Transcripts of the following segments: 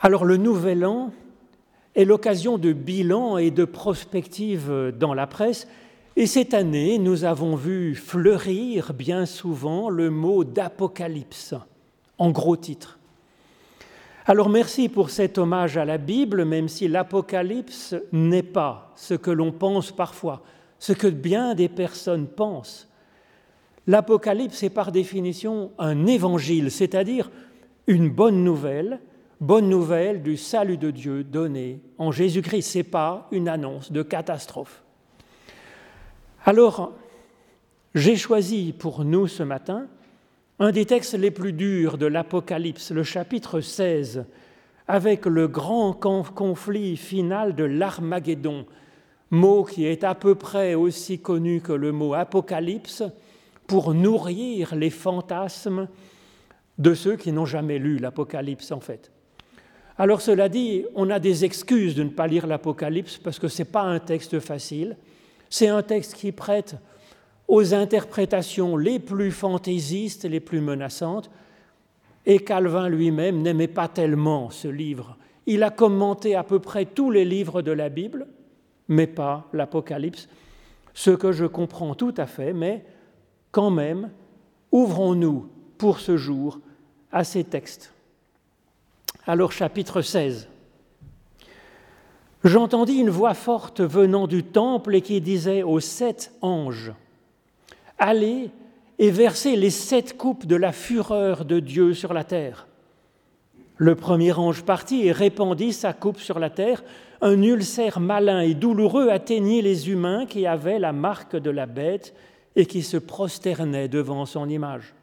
Alors le nouvel an est l'occasion de bilan et de prospective dans la presse. Et cette année, nous avons vu fleurir bien souvent le mot d'apocalypse en gros titre. Alors merci pour cet hommage à la Bible, même si l'Apocalypse n'est pas ce que l'on pense parfois, ce que bien des personnes pensent. L'Apocalypse est par définition un évangile, c'est-à-dire une bonne nouvelle bonne nouvelle du salut de Dieu donné en Jésus-Christ. Ce n'est pas une annonce de catastrophe. Alors, j'ai choisi pour nous ce matin un des textes les plus durs de l'Apocalypse, le chapitre 16, avec le grand conflit final de l'Armageddon, mot qui est à peu près aussi connu que le mot Apocalypse, pour nourrir les fantasmes de ceux qui n'ont jamais lu l'Apocalypse en fait. Alors cela dit, on a des excuses de ne pas lire l'Apocalypse parce que ce n'est pas un texte facile. C'est un texte qui prête aux interprétations les plus fantaisistes, les plus menaçantes. Et Calvin lui-même n'aimait pas tellement ce livre. Il a commenté à peu près tous les livres de la Bible, mais pas l'Apocalypse, ce que je comprends tout à fait, mais quand même, ouvrons-nous pour ce jour à ces textes. Alors chapitre 16. J'entendis une voix forte venant du temple et qui disait aux sept anges, Allez et versez les sept coupes de la fureur de Dieu sur la terre. Le premier ange partit et répandit sa coupe sur la terre. Un ulcère malin et douloureux atteignit les humains qui avaient la marque de la bête et qui se prosternaient devant son image.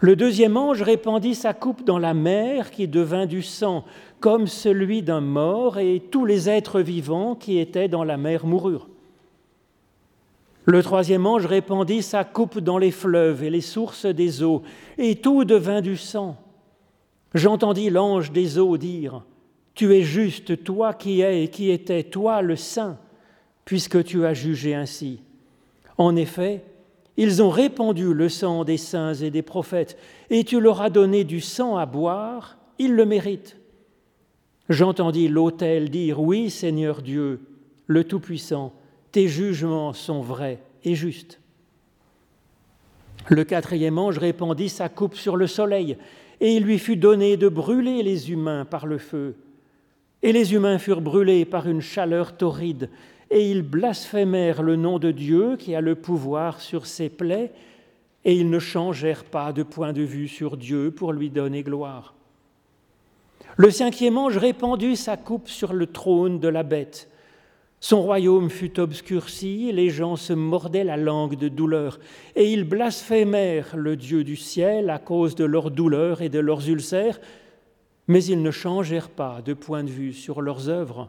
Le deuxième ange répandit sa coupe dans la mer qui devint du sang, comme celui d'un mort, et tous les êtres vivants qui étaient dans la mer moururent. Le troisième ange répandit sa coupe dans les fleuves et les sources des eaux, et tout devint du sang. J'entendis l'ange des eaux dire, Tu es juste, toi qui es et qui étais, toi le saint, puisque tu as jugé ainsi. En effet, ils ont répandu le sang des saints et des prophètes, et tu leur as donné du sang à boire, ils le méritent. J'entendis l'autel dire, Oui Seigneur Dieu, le Tout-Puissant, tes jugements sont vrais et justes. Le quatrième ange répandit sa coupe sur le soleil, et il lui fut donné de brûler les humains par le feu. Et les humains furent brûlés par une chaleur torride, et ils blasphémèrent le nom de Dieu qui a le pouvoir sur ses plaies, et ils ne changèrent pas de point de vue sur Dieu pour lui donner gloire. Le cinquième ange répandit sa coupe sur le trône de la bête. Son royaume fut obscurci, les gens se mordaient la langue de douleur, et ils blasphémèrent le Dieu du ciel à cause de leurs douleurs et de leurs ulcères, mais ils ne changèrent pas de point de vue sur leurs œuvres.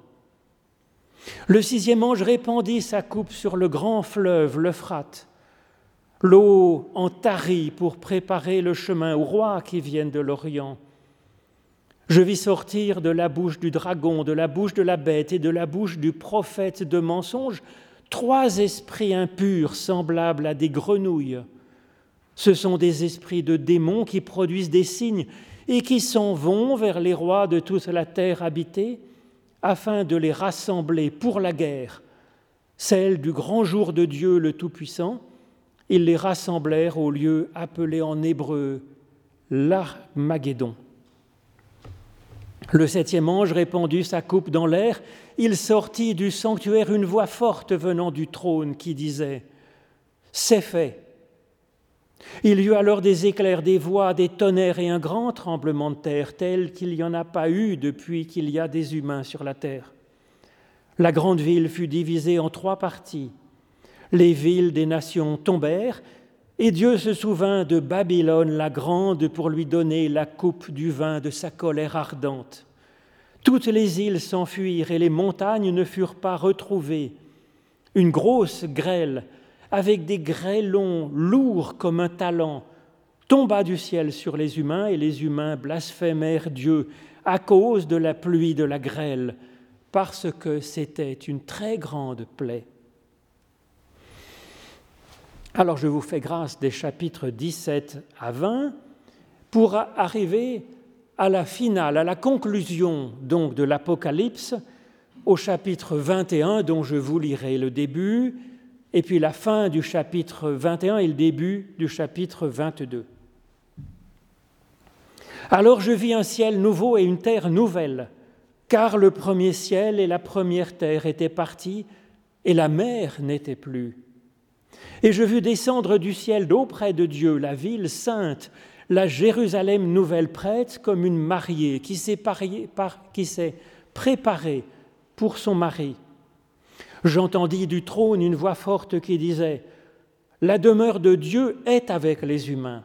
Le sixième ange répandit sa coupe sur le grand fleuve, l'Euphrate. L'eau en tarit pour préparer le chemin aux rois qui viennent de l'Orient. Je vis sortir de la bouche du dragon, de la bouche de la bête et de la bouche du prophète de mensonges trois esprits impurs semblables à des grenouilles. Ce sont des esprits de démons qui produisent des signes et qui s'en vont vers les rois de toute la terre habitée afin de les rassembler pour la guerre, celle du grand jour de Dieu le Tout-Puissant. Ils les rassemblèrent au lieu appelé en hébreu l'Armageddon. Le septième ange répandit sa coupe dans l'air. Il sortit du sanctuaire une voix forte venant du trône qui disait C'est fait. Il y eut alors des éclairs, des voix, des tonnerres et un grand tremblement de terre tel qu'il n'y en a pas eu depuis qu'il y a des humains sur la terre. La grande ville fut divisée en trois parties. Les villes des nations tombèrent, et Dieu se souvint de Babylone la grande pour lui donner la coupe du vin de sa colère ardente. Toutes les îles s'enfuirent et les montagnes ne furent pas retrouvées. Une grosse grêle avec des grêlons lourds comme un talent, tomba du ciel sur les humains et les humains blasphémèrent Dieu à cause de la pluie de la grêle, parce que c'était une très grande plaie. Alors je vous fais grâce des chapitres 17 à 20 pour arriver à la finale, à la conclusion donc de l'Apocalypse, au chapitre 21 dont je vous lirai le début, et puis la fin du chapitre 21 et le début du chapitre 22. Alors je vis un ciel nouveau et une terre nouvelle, car le premier ciel et la première terre étaient partis, et la mer n'était plus. Et je vis descendre du ciel d'auprès de Dieu la ville sainte, la Jérusalem nouvelle prête, comme une mariée qui s'est préparée pour son mari. J'entendis du trône une voix forte qui disait, La demeure de Dieu est avec les humains.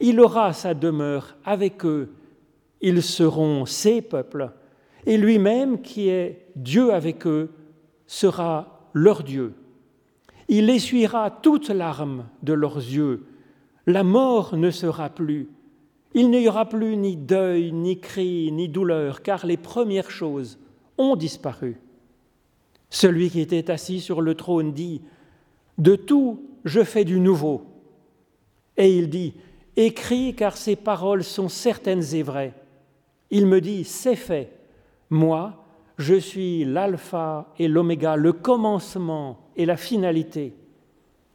Il aura sa demeure avec eux, ils seront ses peuples, et lui-même qui est Dieu avec eux sera leur Dieu. Il essuiera toute larmes de leurs yeux, la mort ne sera plus, il n'y aura plus ni deuil, ni cri, ni douleur, car les premières choses ont disparu. Celui qui était assis sur le trône dit, De tout je fais du nouveau. Et il dit, Écris car ces paroles sont certaines et vraies. Il me dit, c'est fait. Moi, je suis l'alpha et l'oméga, le commencement et la finalité.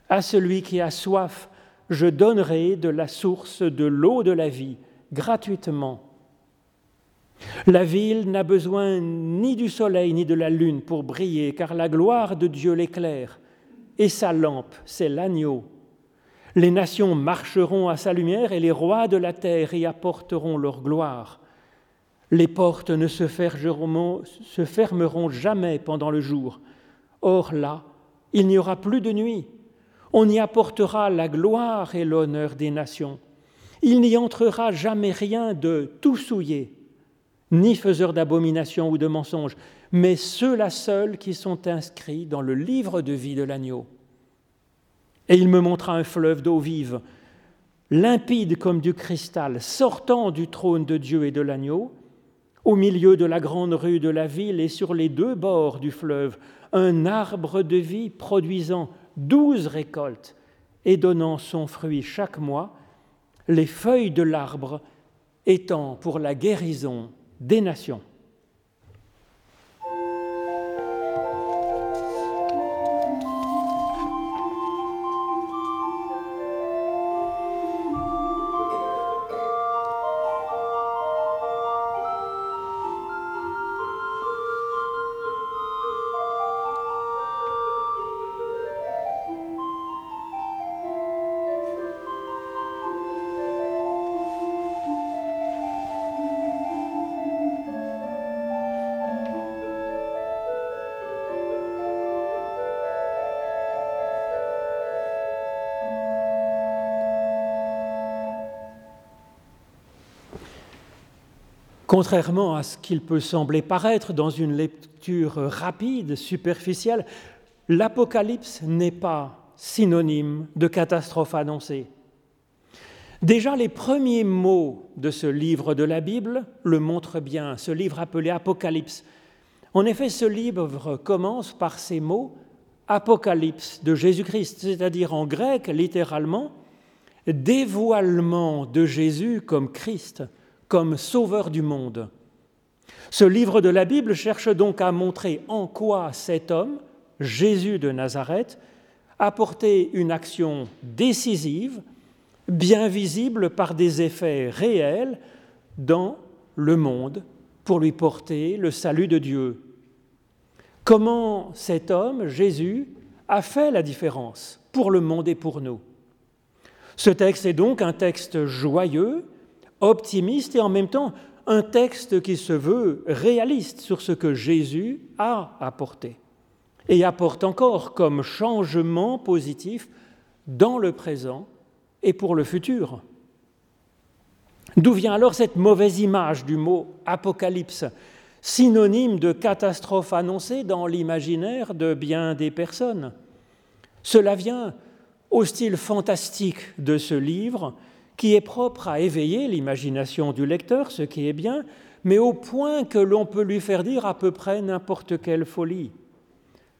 À celui qui a soif, je donnerai de la source de l'eau de la vie, gratuitement. La ville n'a besoin ni du soleil ni de la lune pour briller, car la gloire de Dieu l'éclaire, et sa lampe, c'est l'agneau. Les nations marcheront à sa lumière et les rois de la terre y apporteront leur gloire. Les portes ne se fermeront, jamais pendant le jour. Or là, il n'y aura plus de nuit. On y apportera la gloire et l'honneur des nations. Il n'y entrera jamais rien de tout souillé, ni faiseur d'abomination ou de mensonges, mais ceux-là seuls qui sont inscrits dans le livre de vie de l'agneau. Et il me montra un fleuve d'eau vive, limpide comme du cristal, sortant du trône de Dieu et de l'agneau, au milieu de la grande rue de la ville et sur les deux bords du fleuve, un arbre de vie produisant douze récoltes et donnant son fruit chaque mois, les feuilles de l'arbre étant pour la guérison des nations. Contrairement à ce qu'il peut sembler paraître dans une lecture rapide, superficielle, l'Apocalypse n'est pas synonyme de catastrophe annoncée. Déjà, les premiers mots de ce livre de la Bible le montrent bien, ce livre appelé Apocalypse. En effet, ce livre commence par ces mots Apocalypse de Jésus-Christ, c'est-à-dire en grec littéralement dévoilement de Jésus comme Christ comme sauveur du monde. Ce livre de la Bible cherche donc à montrer en quoi cet homme, Jésus de Nazareth, a porté une action décisive, bien visible par des effets réels dans le monde pour lui porter le salut de Dieu. Comment cet homme, Jésus, a fait la différence pour le monde et pour nous? Ce texte est donc un texte joyeux optimiste et en même temps un texte qui se veut réaliste sur ce que Jésus a apporté et apporte encore comme changement positif dans le présent et pour le futur. D'où vient alors cette mauvaise image du mot apocalypse, synonyme de catastrophe annoncée dans l'imaginaire de bien des personnes? Cela vient au style fantastique de ce livre qui est propre à éveiller l'imagination du lecteur, ce qui est bien, mais au point que l'on peut lui faire dire à peu près n'importe quelle folie.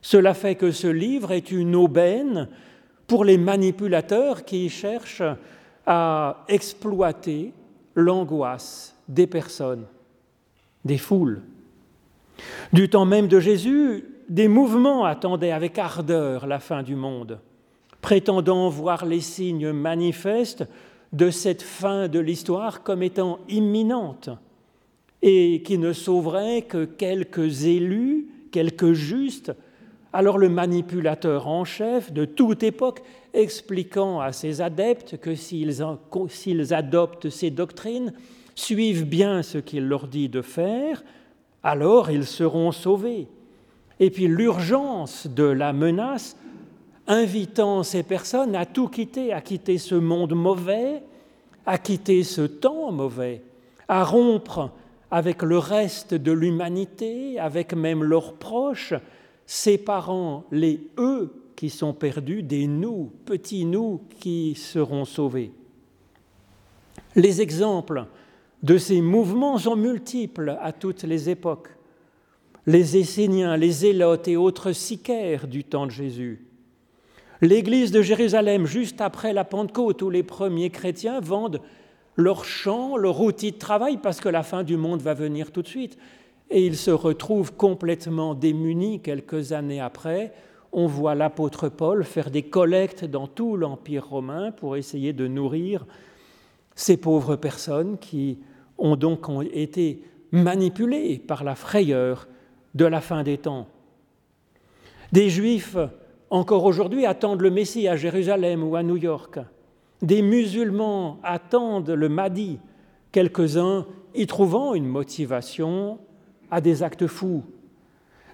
Cela fait que ce livre est une aubaine pour les manipulateurs qui cherchent à exploiter l'angoisse des personnes, des foules. Du temps même de Jésus, des mouvements attendaient avec ardeur la fin du monde, prétendant voir les signes manifestes de cette fin de l'histoire comme étant imminente et qui ne sauverait que quelques élus, quelques justes, alors le manipulateur en chef de toute époque expliquant à ses adeptes que s'ils adoptent ces doctrines, suivent bien ce qu'il leur dit de faire, alors ils seront sauvés. Et puis l'urgence de la menace invitant ces personnes à tout quitter, à quitter ce monde mauvais, à quitter ce temps mauvais, à rompre avec le reste de l'humanité, avec même leurs proches, séparant les eux qui sont perdus des nous, petits nous qui seront sauvés. Les exemples de ces mouvements sont multiples à toutes les époques. Les Esséniens, les Zélotes et autres sicaires du temps de Jésus. L'église de Jérusalem, juste après la Pentecôte, où les premiers chrétiens vendent leurs champs, leur outil de travail, parce que la fin du monde va venir tout de suite. Et ils se retrouvent complètement démunis quelques années après. On voit l'apôtre Paul faire des collectes dans tout l'Empire romain pour essayer de nourrir ces pauvres personnes qui ont donc été manipulées par la frayeur de la fin des temps. Des Juifs, encore aujourd'hui, attendent le Messie à Jérusalem ou à New York. Des musulmans attendent le Mahdi, quelques-uns y trouvant une motivation à des actes fous.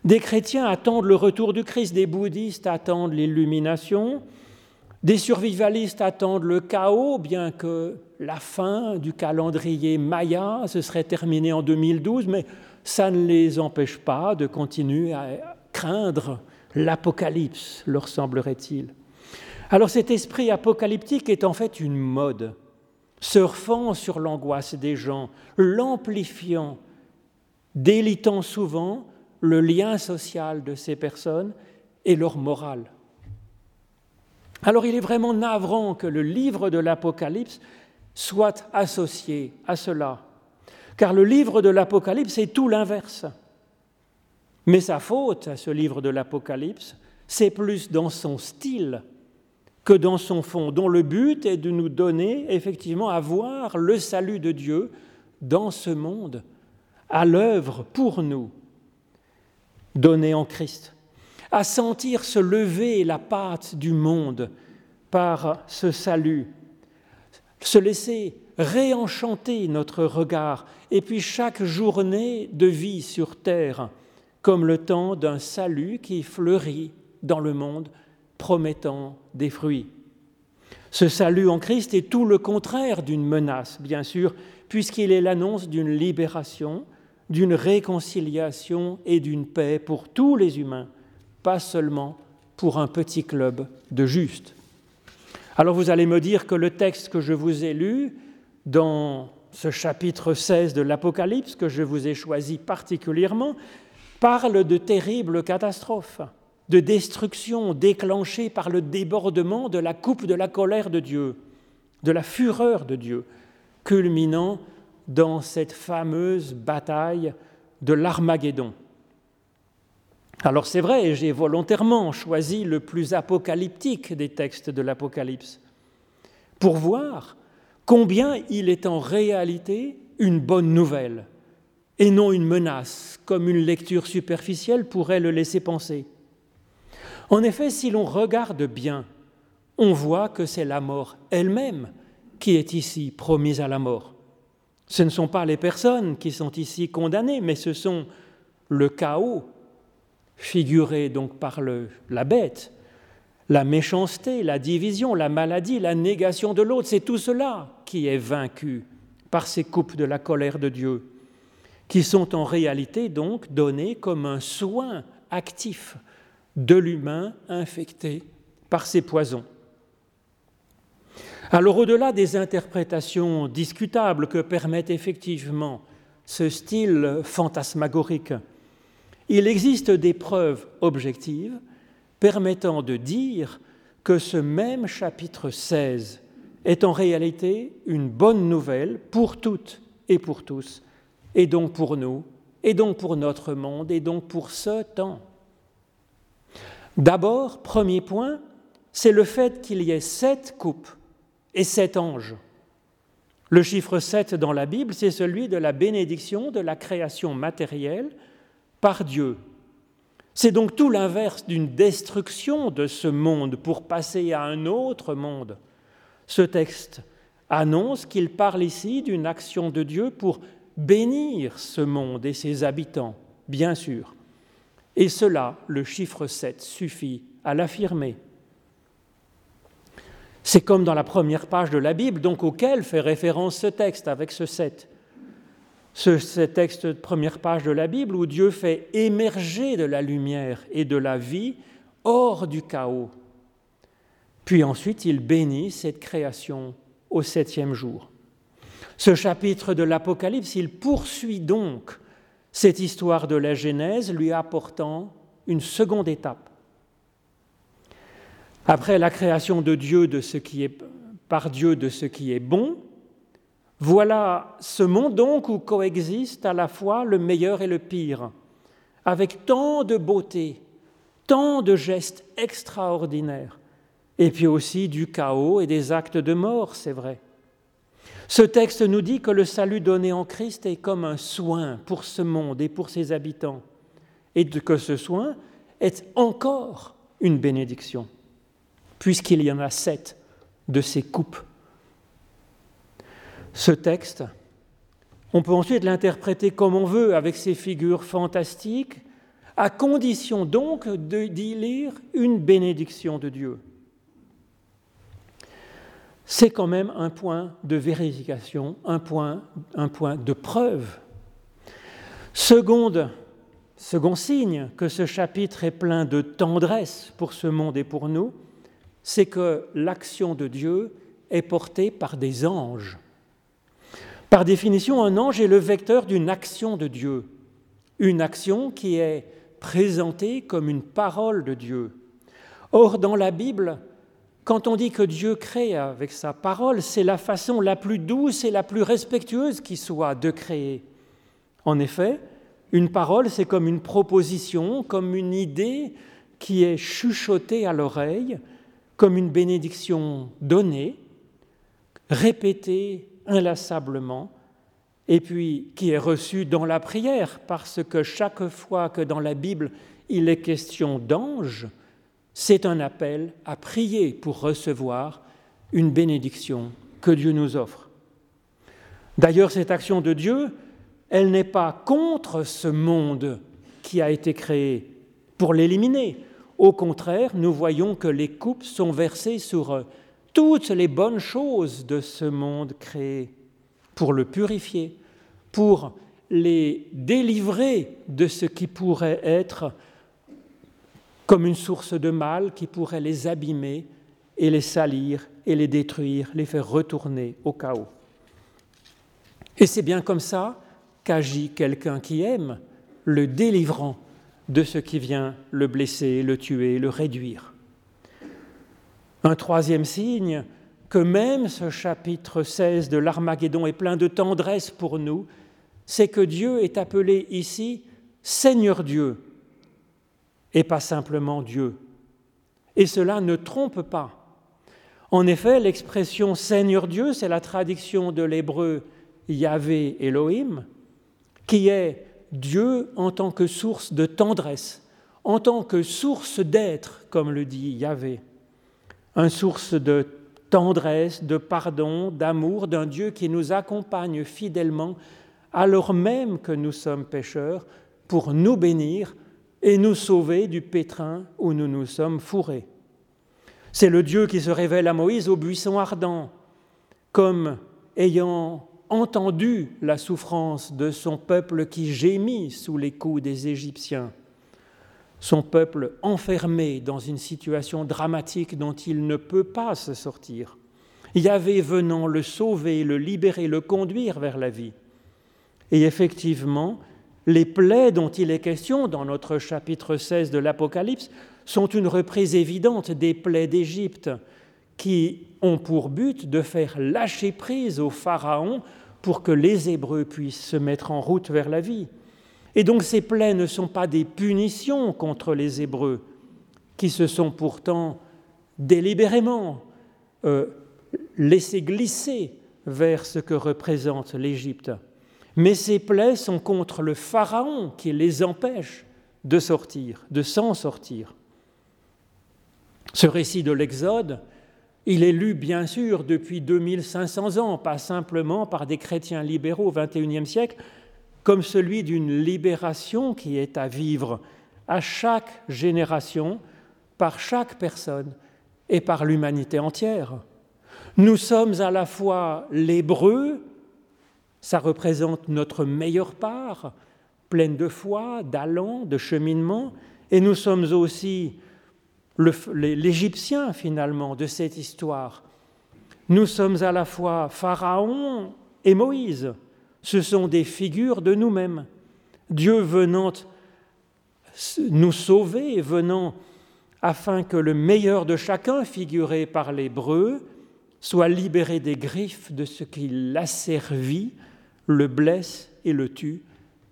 Des chrétiens attendent le retour du Christ, des bouddhistes attendent l'illumination, des survivalistes attendent le chaos, bien que la fin du calendrier Maya se serait terminée en 2012, mais ça ne les empêche pas de continuer à craindre l'apocalypse, leur semblerait-il. Alors cet esprit apocalyptique est en fait une mode, surfant sur l'angoisse des gens, l'amplifiant, délitant souvent le lien social de ces personnes et leur morale. Alors il est vraiment navrant que le livre de l'Apocalypse soit associé à cela, car le livre de l'Apocalypse est tout l'inverse. Mais sa faute à ce livre de l'Apocalypse, c'est plus dans son style que dans son fond, dont le but est de nous donner effectivement à voir le salut de Dieu dans ce monde, à l'œuvre pour nous, donné en Christ, à sentir se lever la pâte du monde par ce salut, se laisser réenchanter notre regard, et puis chaque journée de vie sur terre, comme le temps d'un salut qui fleurit dans le monde promettant des fruits. Ce salut en Christ est tout le contraire d'une menace, bien sûr, puisqu'il est l'annonce d'une libération, d'une réconciliation et d'une paix pour tous les humains, pas seulement pour un petit club de justes. Alors vous allez me dire que le texte que je vous ai lu dans ce chapitre 16 de l'Apocalypse, que je vous ai choisi particulièrement, parle de terribles catastrophes de destruction déclenchée par le débordement de la coupe de la colère de Dieu, de la fureur de Dieu, culminant dans cette fameuse bataille de l'Armageddon. Alors c'est vrai, j'ai volontairement choisi le plus apocalyptique des textes de l'Apocalypse, pour voir combien il est en réalité une bonne nouvelle, et non une menace, comme une lecture superficielle pourrait le laisser penser. En effet, si l'on regarde bien, on voit que c'est la mort elle-même qui est ici promise à la mort. Ce ne sont pas les personnes qui sont ici condamnées, mais ce sont le chaos, figuré donc par la bête, la méchanceté, la division, la maladie, la négation de l'autre, c'est tout cela qui est vaincu par ces coupes de la colère de Dieu, qui sont en réalité donc données comme un soin actif de l'humain infecté par ces poisons. Alors au-delà des interprétations discutables que permet effectivement ce style fantasmagorique, il existe des preuves objectives permettant de dire que ce même chapitre 16 est en réalité une bonne nouvelle pour toutes et pour tous, et donc pour nous, et donc pour notre monde, et donc pour ce temps. D'abord, premier point, c'est le fait qu'il y ait sept coupes et sept anges. Le chiffre 7 dans la Bible, c'est celui de la bénédiction de la création matérielle par Dieu. C'est donc tout l'inverse d'une destruction de ce monde pour passer à un autre monde. Ce texte annonce qu'il parle ici d'une action de Dieu pour bénir ce monde et ses habitants, bien sûr. Et cela, le chiffre 7 suffit à l'affirmer. C'est comme dans la première page de la Bible, donc auquel fait référence ce texte avec ce 7. Ce, texte de première page de la Bible où Dieu fait émerger de la lumière et de la vie hors du chaos. Puis ensuite, il bénit cette création au septième jour. Ce chapitre de l'Apocalypse, il poursuit donc cette histoire de la Genèse, lui apportant une seconde étape. Après la création de Dieu de ce qui est par Dieu de ce qui est bon, voilà ce monde donc où coexiste à la fois le meilleur et le pire, avec tant de beauté, tant de gestes extraordinaires, et puis aussi du chaos et des actes de mort, c'est vrai. Ce texte nous dit que le salut donné en Christ est comme un soin pour ce monde et pour ses habitants, et que ce soin est encore une bénédiction puisqu'il y en a sept de ces coupes. Ce texte, on peut ensuite l'interpréter comme on veut, avec ses figures fantastiques, à condition donc d'y lire une bénédiction de Dieu. C'est quand même un point de vérification, un point, un point de preuve. Second signe que ce chapitre est plein de tendresse pour ce monde et pour nous, c'est que l'action de Dieu est portée par des anges. Par définition, un ange est le vecteur d'une action de Dieu, une action qui est présentée comme une parole de Dieu. Or, dans la Bible, quand on dit que Dieu crée avec sa parole, c'est la façon la plus douce et la plus respectueuse qui soit de créer. En effet, une parole, c'est comme une proposition, comme une idée qui est chuchotée à l'oreille, comme une bénédiction donnée, répétée inlassablement, et puis qui est reçue dans la prière, parce que chaque fois que dans la Bible il est question d'ange, c'est un appel à prier pour recevoir une bénédiction que Dieu nous offre. D'ailleurs, cette action de Dieu, elle n'est pas contre ce monde qui a été créé pour l'éliminer. Au contraire, nous voyons que les coupes sont versées sur euh, toutes les bonnes choses de ce monde créé pour le purifier, pour les délivrer de ce qui pourrait être comme une source de mal qui pourrait les abîmer et les salir et les détruire, les faire retourner au chaos. Et c'est bien comme ça qu'agit quelqu'un qui aime, le délivrant de ce qui vient le blesser, le tuer, le réduire. Un troisième signe, que même ce chapitre 16 de l'Armageddon est plein de tendresse pour nous, c'est que Dieu est appelé ici Seigneur Dieu et pas simplement Dieu. Et cela ne trompe pas. En effet, l'expression Seigneur Dieu, c'est la traduction de l'hébreu Yahvé Elohim, qui est Dieu en tant que source de tendresse, en tant que source d'être, comme le dit Yahvé, un source de tendresse, de pardon, d'amour d'un Dieu qui nous accompagne fidèlement alors même que nous sommes pécheurs pour nous bénir et nous sauver du pétrin où nous nous sommes fourrés. C'est le Dieu qui se révèle à Moïse au buisson ardent, comme ayant entendu la souffrance de son peuple qui gémit sous les coups des Égyptiens, son peuple enfermé dans une situation dramatique dont il ne peut pas se sortir. Yahvé venant le sauver, le libérer, le conduire vers la vie. Et effectivement, les plaies dont il est question dans notre chapitre 16 de l'Apocalypse sont une reprise évidente des plaies d'Égypte qui ont pour but de faire lâcher prise au Pharaon pour que les Hébreux puissent se mettre en route vers la vie. Et donc ces plaies ne sont pas des punitions contre les Hébreux, qui se sont pourtant délibérément euh, laissés glisser vers ce que représente l'Égypte. Mais ces plaies sont contre le Pharaon qui les empêche de sortir, de s'en sortir. Ce récit de l'Exode, il est lu bien sûr depuis 2500 ans, pas simplement par des chrétiens libéraux au XXIe siècle, comme celui d'une libération qui est à vivre à chaque génération, par chaque personne et par l'humanité entière. Nous sommes à la fois l'hébreu, ça représente notre meilleure part, pleine de foi, d'allant, de cheminement, et nous sommes aussi l'Égyptien finalement de cette histoire. Nous sommes à la fois Pharaon et Moïse. Ce sont des figures de nous-mêmes. Dieu venant nous sauver, venant afin que le meilleur de chacun, figuré par l'hébreu, soit libéré des griffes de ce qui l'asservit, le blesse et le tue,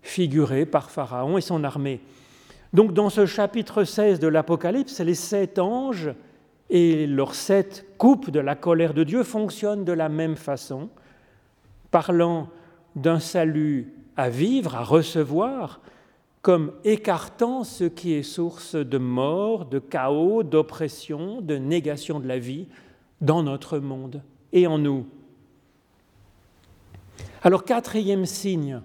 figuré par Pharaon et son armée. Donc dans ce chapitre 16 de l'Apocalypse, les sept anges et leurs sept coupes de la colère de Dieu fonctionnent de la même façon, parlant d'un salut à vivre, à recevoir, comme écartant ce qui est source de mort, de chaos, d'oppression, de négation de la vie dans notre monde et en nous. Alors quatrième signe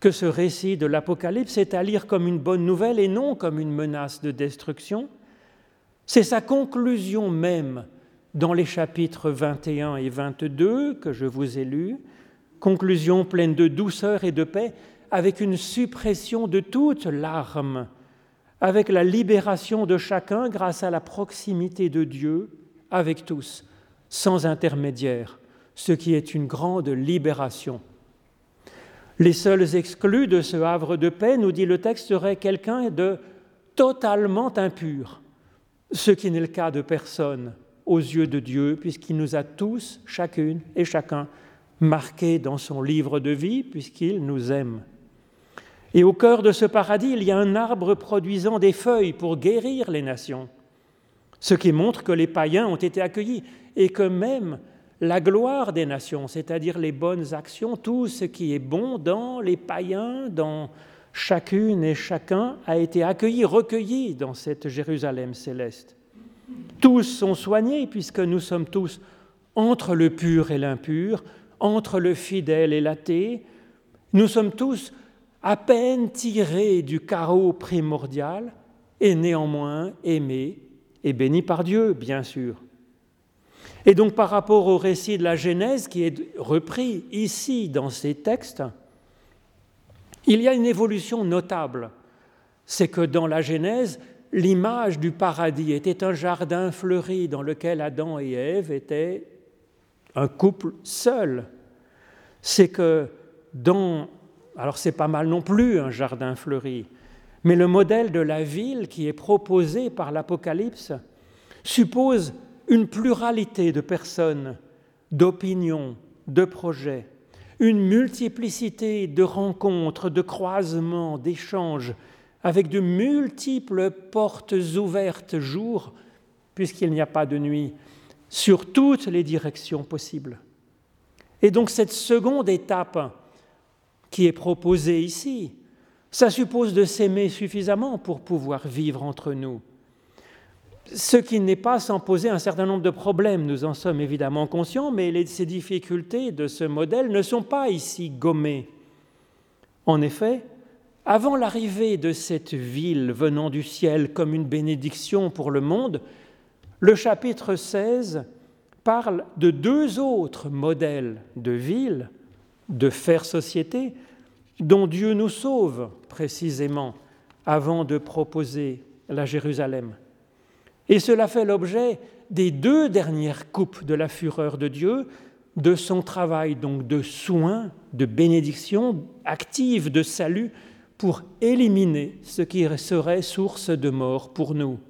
que ce récit de l'Apocalypse est à lire comme une bonne nouvelle et non comme une menace de destruction. C'est sa conclusion même dans les chapitres 21 et 22 que je vous ai lus, conclusion pleine de douceur et de paix, avec une suppression de toute larme, avec la libération de chacun grâce à la proximité de Dieu avec tous, sans intermédiaire, ce qui est une grande libération les seuls exclus de ce havre de paix, nous dit le texte, seraient quelqu'un de totalement impur, ce qui n'est le cas de personne aux yeux de Dieu, puisqu'il nous a tous, chacune et chacun, marqués dans son livre de vie, puisqu'il nous aime. Et au cœur de ce paradis, il y a un arbre produisant des feuilles pour guérir les nations, ce qui montre que les païens ont été accueillis et que même la gloire des nations, c'est-à-dire les bonnes actions, tout ce qui est bon dans les païens, dans chacune et chacun, a été accueilli, recueilli dans cette Jérusalem céleste. Tous sont soignés puisque nous sommes tous entre le pur et l'impur, entre le fidèle et l'athée. Nous sommes tous à peine tirés du chaos primordial et néanmoins aimés et bénis par Dieu, bien sûr. Et donc par rapport au récit de la Genèse qui est repris ici dans ces textes, il y a une évolution notable. C'est que dans la Genèse, l'image du paradis était un jardin fleuri dans lequel Adam et Ève étaient un couple seul. C'est que dans... Alors c'est pas mal non plus un jardin fleuri, mais le modèle de la ville qui est proposé par l'Apocalypse suppose une pluralité de personnes, d'opinions, de projets, une multiplicité de rencontres, de croisements, d'échanges, avec de multiples portes ouvertes jour, puisqu'il n'y a pas de nuit, sur toutes les directions possibles. Et donc cette seconde étape qui est proposée ici, ça suppose de s'aimer suffisamment pour pouvoir vivre entre nous ce qui n'est pas sans poser un certain nombre de problèmes. Nous en sommes évidemment conscients, mais ces difficultés de ce modèle ne sont pas ici gommées. En effet, avant l'arrivée de cette ville venant du ciel comme une bénédiction pour le monde, le chapitre 16 parle de deux autres modèles de ville, de faire société, dont Dieu nous sauve précisément avant de proposer la Jérusalem. Et cela fait l'objet des deux dernières coupes de la fureur de Dieu, de son travail donc de soins, de bénédiction active, de salut, pour éliminer ce qui serait source de mort pour nous.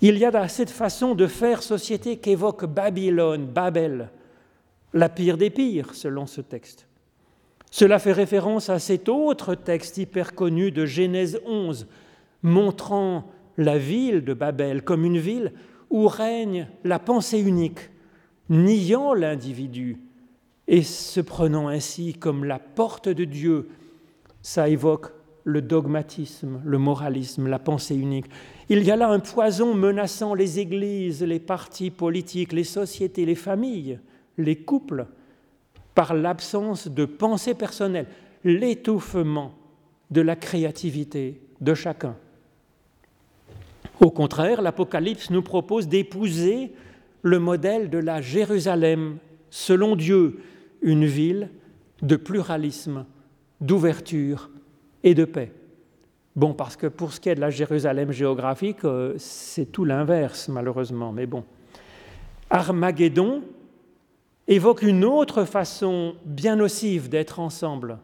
Il y a cette façon de faire société qu'évoque Babylone, Babel, la pire des pires, selon ce texte. Cela fait référence à cet autre texte hyper connu de Genèse 11, montrant la ville de Babel comme une ville où règne la pensée unique, niant l'individu et se prenant ainsi comme la porte de Dieu. Ça évoque le dogmatisme, le moralisme, la pensée unique. Il y a là un poison menaçant les églises, les partis politiques, les sociétés, les familles, les couples, par l'absence de pensée personnelle, l'étouffement de la créativité de chacun. Au contraire, l'Apocalypse nous propose d'épouser le modèle de la Jérusalem, selon Dieu, une ville de pluralisme, d'ouverture et de paix. Bon, parce que pour ce qui est de la Jérusalem géographique, euh, c'est tout l'inverse, malheureusement, mais bon. Armageddon évoque une autre façon bien nocive d'être ensemble,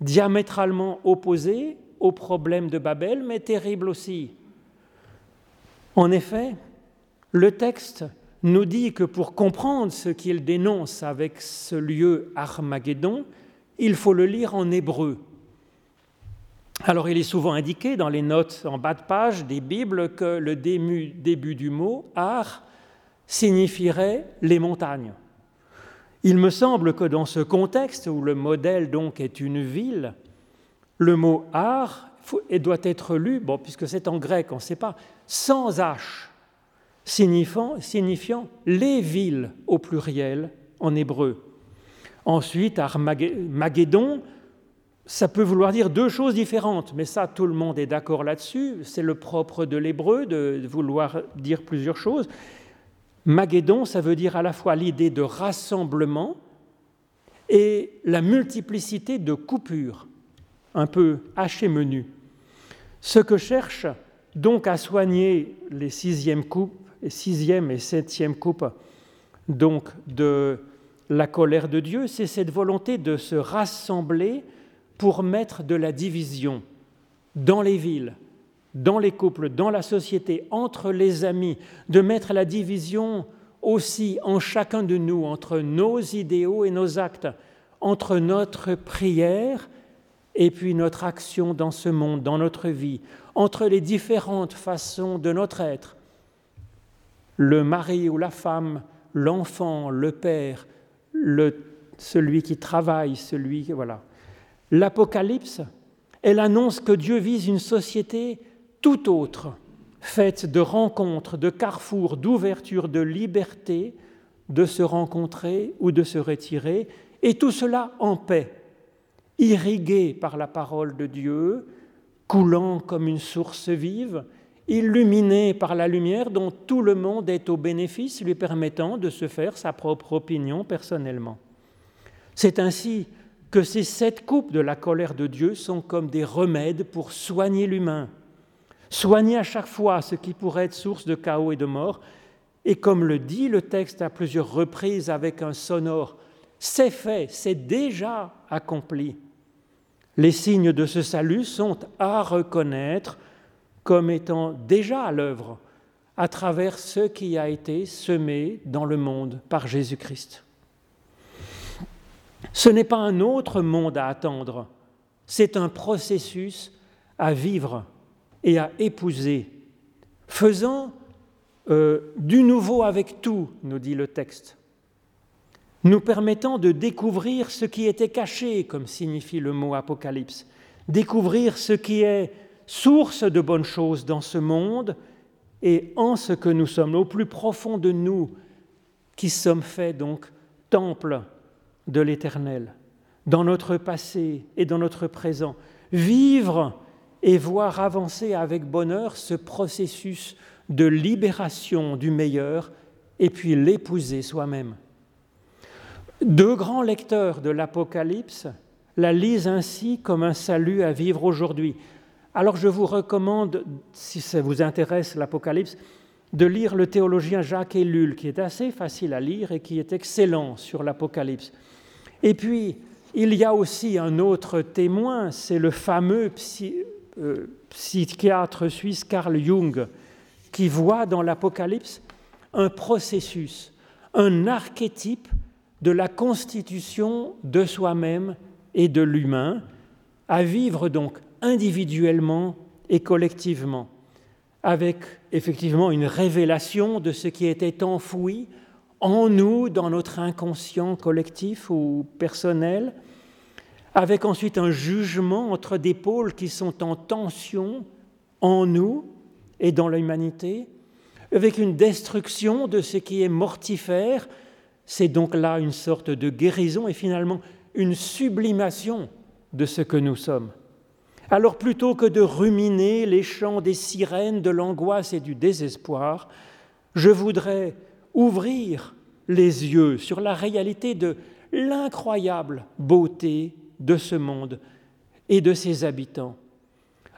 diamétralement opposée au problème de Babel, mais terrible aussi. En effet, le texte nous dit que pour comprendre ce qu'il dénonce avec ce lieu Armageddon, il faut le lire en hébreu. Alors il est souvent indiqué dans les notes en bas de page des Bibles que le début, du mot Ar signifierait les montagnes. Il me semble que dans ce contexte où le modèle donc est une ville, le mot Ar doit être lu, bon, puisque c'est en grec, on ne sait pas, sans H, signifiant, les villes au pluriel en hébreu. Ensuite, Armageddon, ça peut vouloir dire deux choses différentes, mais ça, tout le monde est d'accord là-dessus. C'est le propre de l'hébreu de vouloir dire plusieurs choses. Magédon, ça veut dire à la fois l'idée de rassemblement et la multiplicité de coupures, un peu haché menu. Ce que cherche donc à soigner les sixièmes coupes sixième et septième coupe donc de la colère de Dieu, c'est cette volonté de se rassembler pour mettre de la division dans les villes, dans les couples, dans la société, entre les amis, de mettre la division aussi en chacun de nous, entre nos idéaux et nos actes, entre notre prière et puis notre action dans ce monde, dans notre vie, entre les différentes façons de notre être, le mari ou la femme, l'enfant, le père, celui qui travaille, celui qui... Voilà. L'Apocalypse, elle annonce que Dieu vise une société tout autre, faite de rencontres, de carrefours, d'ouverture, de liberté, de se rencontrer ou de se retirer, et tout cela en paix, irrigué par la parole de Dieu, coulant comme une source vive, illuminé par la lumière dont tout le monde est au bénéfice, lui permettant de se faire sa propre opinion personnellement. C'est ainsi que ces sept coupes de la colère de Dieu sont comme des remèdes pour soigner l'humain, soigner à chaque fois ce qui pourrait être source de chaos et de mort, et comme le dit le texte à plusieurs reprises avec un sonore, c'est fait, c'est déjà accompli. Les signes de ce salut sont à reconnaître comme étant déjà à l'œuvre à travers ce qui a été semé dans le monde par Jésus-Christ. Ce n'est pas un autre monde à attendre, c'est un processus à vivre et à épouser, faisant euh, du nouveau avec tout, nous dit le texte, nous permettant de découvrir ce qui était caché, comme signifie le mot Apocalypse, découvrir ce qui est source de bonnes choses dans ce monde et en ce que nous sommes, au plus profond de nous, qui sommes faits donc temple de l'Éternel, dans notre passé et dans notre présent. Vivre et voir avancer avec bonheur ce processus de libération du meilleur et puis l'épouser soi-même. Deux grands lecteurs de l'Apocalypse la lisent ainsi comme un salut à vivre aujourd'hui. Alors je vous recommande, si ça vous intéresse l'Apocalypse, de lire le théologien Jacques Ellul, qui est assez facile à lire et qui est excellent sur l'Apocalypse. Et puis, il y a aussi un autre témoin, c'est le fameux euh, psychiatre suisse Carl Jung, qui voit dans l'Apocalypse un processus, un archétype de la constitution de soi-même et de l'humain, à vivre donc individuellement et collectivement, avec effectivement une révélation de ce qui était enfoui en nous, dans notre inconscient collectif ou personnel, avec ensuite un jugement entre des pôles qui sont en tension en nous et dans l'humanité, avec une destruction de ce qui est mortifère. C'est donc là une sorte de guérison et finalement une sublimation de ce que nous sommes. Alors plutôt que de ruminer les chants des sirènes de l'angoisse et du désespoir, je voudrais ouvrir les yeux sur la réalité de l'incroyable beauté de ce monde et de ses habitants.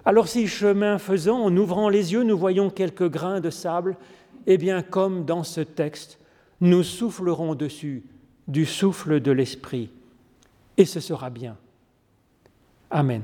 Alors si chemin faisant, en ouvrant les yeux, nous voyons quelques grains de sable, eh bien comme dans ce texte, nous soufflerons dessus du souffle de l'Esprit, et ce sera bien. Amen.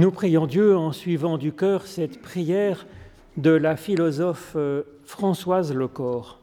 Nous prions Dieu en suivant du cœur cette prière de la philosophe euh, Françoise Lecor.